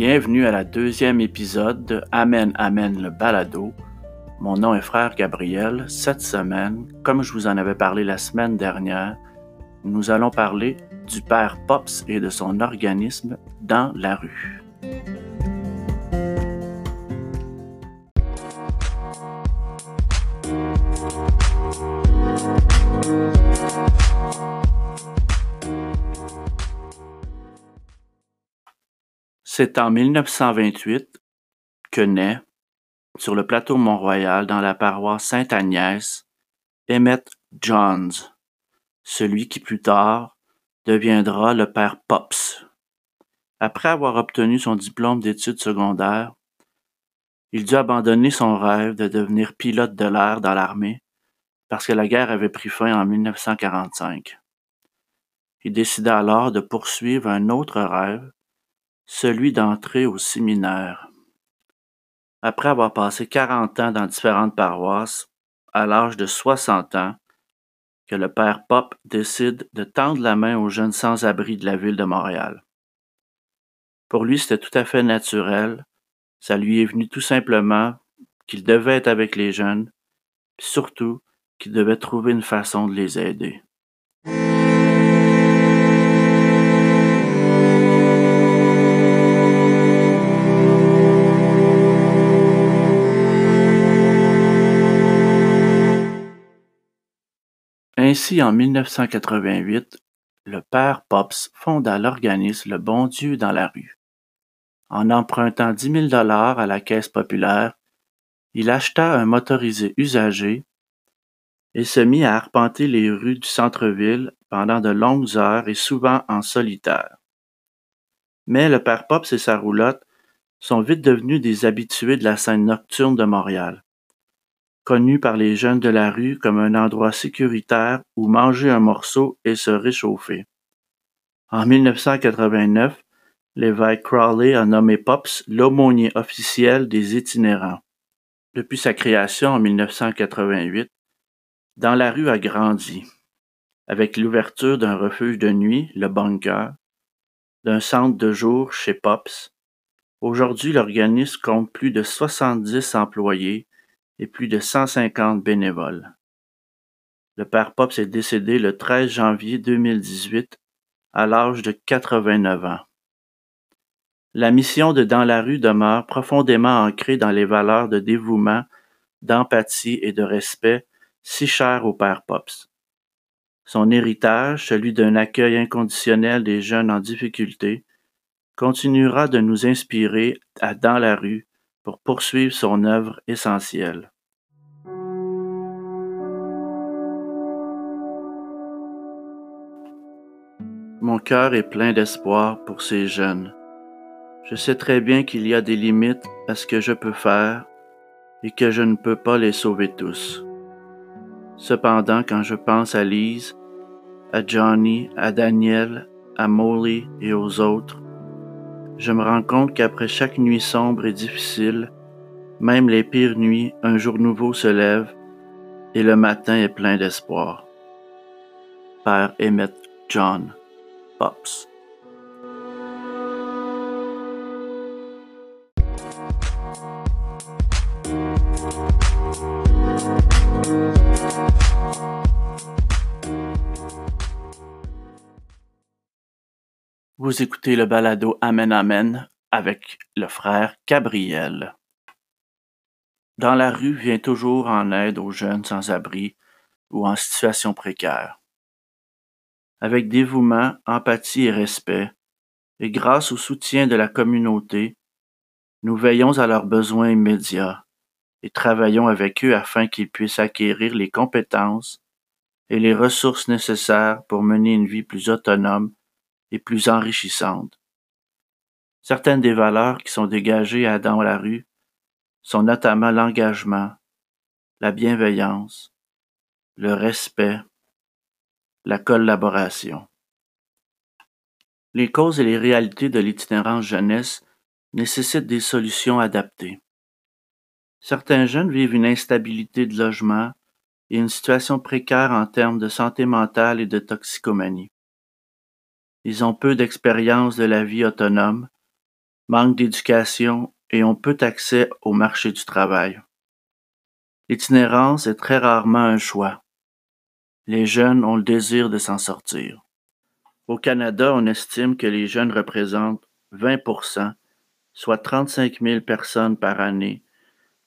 Bienvenue à la deuxième épisode de Amen Amen le balado. Mon nom est Frère Gabriel. Cette semaine, comme je vous en avais parlé la semaine dernière, nous allons parler du Père Pops et de son organisme dans la rue. C'est en 1928 que naît, sur le plateau Mont-Royal, dans la paroisse Sainte-Agnès, Emmett Johns, celui qui plus tard deviendra le père Pops. Après avoir obtenu son diplôme d'études secondaires, il dut abandonner son rêve de devenir pilote de l'air dans l'armée parce que la guerre avait pris fin en 1945. Il décida alors de poursuivre un autre rêve, celui d'entrer au séminaire. Après avoir passé 40 ans dans différentes paroisses, à l'âge de 60 ans, que le père Pop décide de tendre la main aux jeunes sans-abri de la ville de Montréal. Pour lui, c'était tout à fait naturel. Ça lui est venu tout simplement qu'il devait être avec les jeunes, surtout qu'il devait trouver une façon de les aider. Ainsi, en 1988, le père Pops fonda l'organisme Le Bon Dieu dans la rue. En empruntant 10 000 dollars à la Caisse populaire, il acheta un motorisé usagé et se mit à arpenter les rues du centre-ville pendant de longues heures et souvent en solitaire. Mais le père Pops et sa roulotte sont vite devenus des habitués de la scène nocturne de Montréal connu par les jeunes de la rue comme un endroit sécuritaire où manger un morceau et se réchauffer. En 1989, l'évêque Crowley a nommé Pops l'aumônier officiel des itinérants. Depuis sa création en 1988, Dans la rue a grandi, avec l'ouverture d'un refuge de nuit, le Bunker, d'un centre de jour chez Pops. Aujourd'hui, l'organisme compte plus de 70 employés et plus de 150 bénévoles. Le père Pops est décédé le 13 janvier 2018 à l'âge de 89 ans. La mission de Dans la rue demeure profondément ancrée dans les valeurs de dévouement, d'empathie et de respect si chères au père Pops. Son héritage, celui d'un accueil inconditionnel des jeunes en difficulté, continuera de nous inspirer à Dans la rue pour poursuivre son œuvre essentielle. Mon cœur est plein d'espoir pour ces jeunes. Je sais très bien qu'il y a des limites à ce que je peux faire et que je ne peux pas les sauver tous. Cependant, quand je pense à Lise, à Johnny, à Daniel, à Molly et aux autres, je me rends compte qu'après chaque nuit sombre et difficile, même les pires nuits, un jour nouveau se lève et le matin est plein d'espoir. Père Emmett John Pops. Vous écoutez le balado Amen Amen avec le frère Gabriel. Dans la rue vient toujours en aide aux jeunes sans-abri ou en situation précaire. Avec dévouement, empathie et respect, et grâce au soutien de la communauté, nous veillons à leurs besoins immédiats et travaillons avec eux afin qu'ils puissent acquérir les compétences et les ressources nécessaires pour mener une vie plus autonome et plus enrichissante. Certaines des valeurs qui sont dégagées à Dans la rue sont notamment l'engagement, la bienveillance, le respect, la collaboration. Les causes et les réalités de l'itinérance jeunesse nécessitent des solutions adaptées. Certains jeunes vivent une instabilité de logement et une situation précaire en termes de santé mentale et de toxicomanie. Ils ont peu d'expérience de la vie autonome, manquent d'éducation et ont peu accès au marché du travail. L'itinérance est très rarement un choix. Les jeunes ont le désir de s'en sortir. Au Canada, on estime que les jeunes représentent 20% soit 35 000 personnes par année,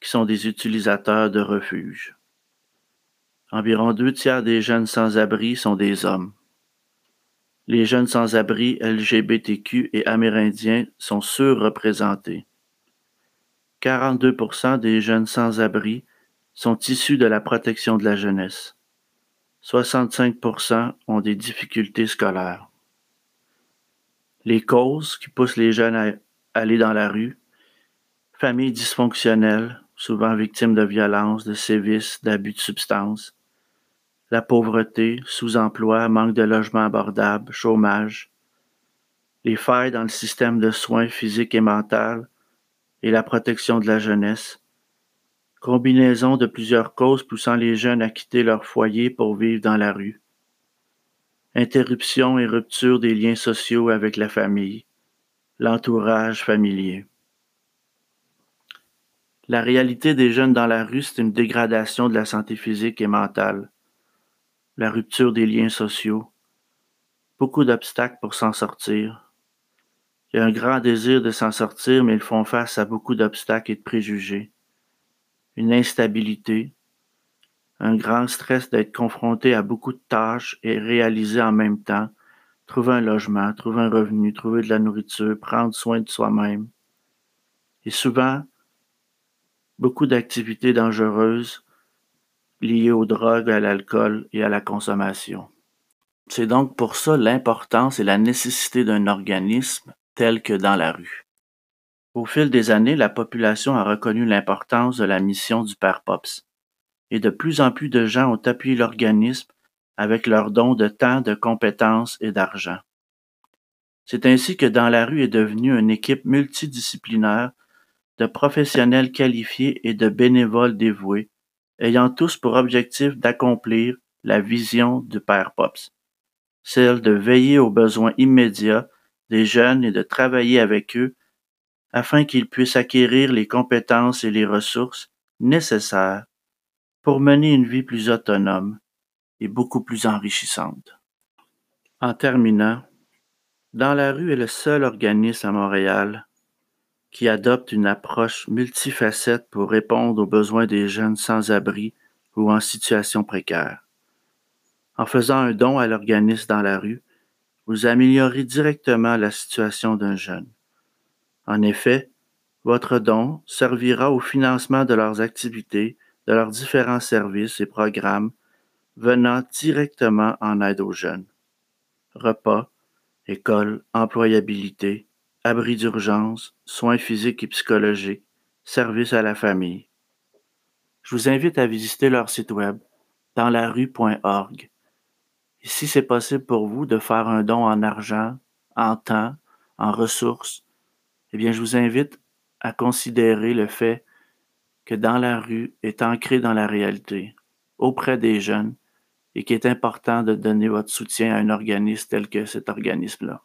qui sont des utilisateurs de refuges. Environ deux tiers des jeunes sans-abri sont des hommes. Les jeunes sans-abri LGBTQ et amérindiens sont surreprésentés. 42% des jeunes sans-abri sont issus de la protection de la jeunesse. 65% ont des difficultés scolaires. Les causes qui poussent les jeunes à aller dans la rue, familles dysfonctionnelles, souvent victimes de violences, de sévices, d'abus de substances, la pauvreté, sous-emploi, manque de logements abordables, chômage, les failles dans le système de soins physiques et mentaux et la protection de la jeunesse, combinaison de plusieurs causes poussant les jeunes à quitter leur foyer pour vivre dans la rue, interruption et rupture des liens sociaux avec la famille, l'entourage familier. La réalité des jeunes dans la rue, c'est une dégradation de la santé physique et mentale, la rupture des liens sociaux, beaucoup d'obstacles pour s'en sortir. Il y a un grand désir de s'en sortir, mais ils font face à beaucoup d'obstacles et de préjugés. Une instabilité, un grand stress d'être confronté à beaucoup de tâches et réaliser en même temps, trouver un logement, trouver un revenu, trouver de la nourriture, prendre soin de soi-même. Et souvent, beaucoup d'activités dangereuses liées aux drogues, à l'alcool et à la consommation. C'est donc pour ça l'importance et la nécessité d'un organisme tel que dans la rue. Au fil des années, la population a reconnu l'importance de la mission du Père Pops, et de plus en plus de gens ont appuyé l'organisme avec leurs dons de temps, de compétences et d'argent. C'est ainsi que Dans la rue est devenue une équipe multidisciplinaire de professionnels qualifiés et de bénévoles dévoués ayant tous pour objectif d'accomplir la vision du Père Pops, celle de veiller aux besoins immédiats des jeunes et de travailler avec eux afin qu'ils puissent acquérir les compétences et les ressources nécessaires pour mener une vie plus autonome et beaucoup plus enrichissante. En terminant, Dans la rue est le seul organisme à Montréal qui adopte une approche multifacette pour répondre aux besoins des jeunes sans-abri ou en situation précaire. En faisant un don à l'organisme dans la rue, vous améliorez directement la situation d'un jeune. En effet, votre don servira au financement de leurs activités, de leurs différents services et programmes venant directement en aide aux jeunes. Repas, école, employabilité, abri d'urgence, soins physiques et psychologiques, services à la famille. Je vous invite à visiter leur site web dans la rue.org. Et si c'est possible pour vous de faire un don en argent, en temps, en ressources, eh bien, je vous invite à considérer le fait que dans la rue est ancré dans la réalité, auprès des jeunes, et qu'il est important de donner votre soutien à un organisme tel que cet organisme-là.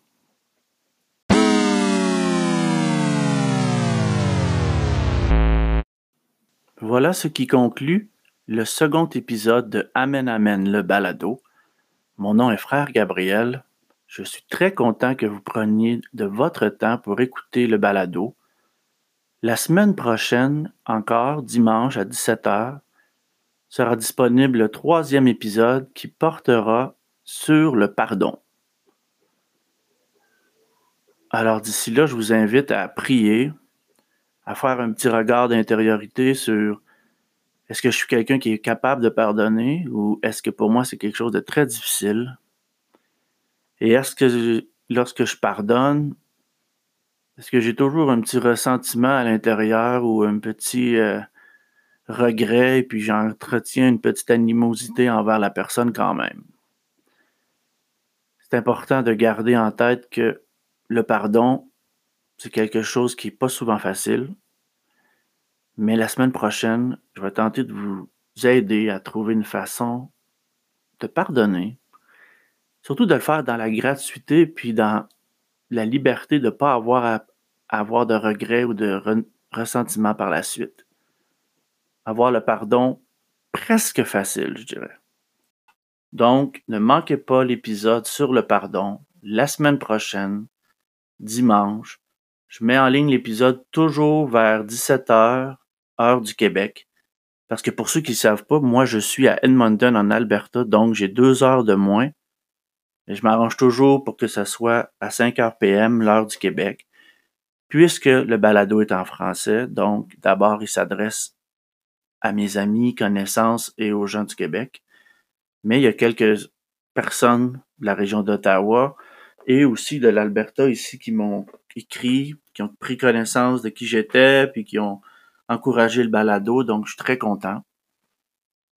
Voilà ce qui conclut le second épisode de Amen Amen le balado. Mon nom est Frère Gabriel. Je suis très content que vous preniez de votre temps pour écouter le balado. La semaine prochaine, encore dimanche à 17h, sera disponible le troisième épisode qui portera sur le pardon. Alors d'ici là, je vous invite à prier, à faire un petit regard d'intériorité sur est-ce que je suis quelqu'un qui est capable de pardonner ou est-ce que pour moi c'est quelque chose de très difficile? Et est-ce que lorsque je pardonne, est-ce que j'ai toujours un petit ressentiment à l'intérieur ou un petit euh, regret et puis j'entretiens une petite animosité envers la personne quand même? C'est important de garder en tête que le pardon, c'est quelque chose qui n'est pas souvent facile. Mais la semaine prochaine, je vais tenter de vous aider à trouver une façon de pardonner. Surtout de le faire dans la gratuité puis dans la liberté de ne pas avoir de regrets ou de ressentiment par la suite. Avoir le pardon presque facile, je dirais. Donc, ne manquez pas l'épisode sur le pardon la semaine prochaine, dimanche. Je mets en ligne l'épisode toujours vers 17h, heure du Québec. Parce que pour ceux qui ne savent pas, moi je suis à Edmonton en Alberta, donc j'ai deux heures de moins. Et je m'arrange toujours pour que ça soit à 5 h PM, l'heure du Québec. Puisque le balado est en français, donc d'abord il s'adresse à mes amis, connaissances et aux gens du Québec. Mais il y a quelques personnes de la région d'Ottawa et aussi de l'Alberta ici qui m'ont écrit, qui ont pris connaissance de qui j'étais, puis qui ont encouragé le balado, donc je suis très content.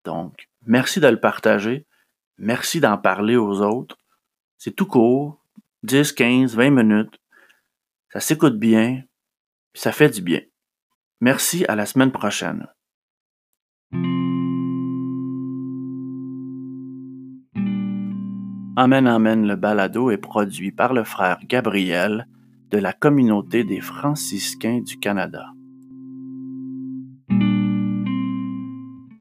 Donc, merci de le partager, merci d'en parler aux autres. C'est tout court, 10, 15, 20 minutes. Ça s'écoute bien, ça fait du bien. Merci, à la semaine prochaine. Amen Amen le balado est produit par le frère Gabriel de la communauté des franciscains du Canada.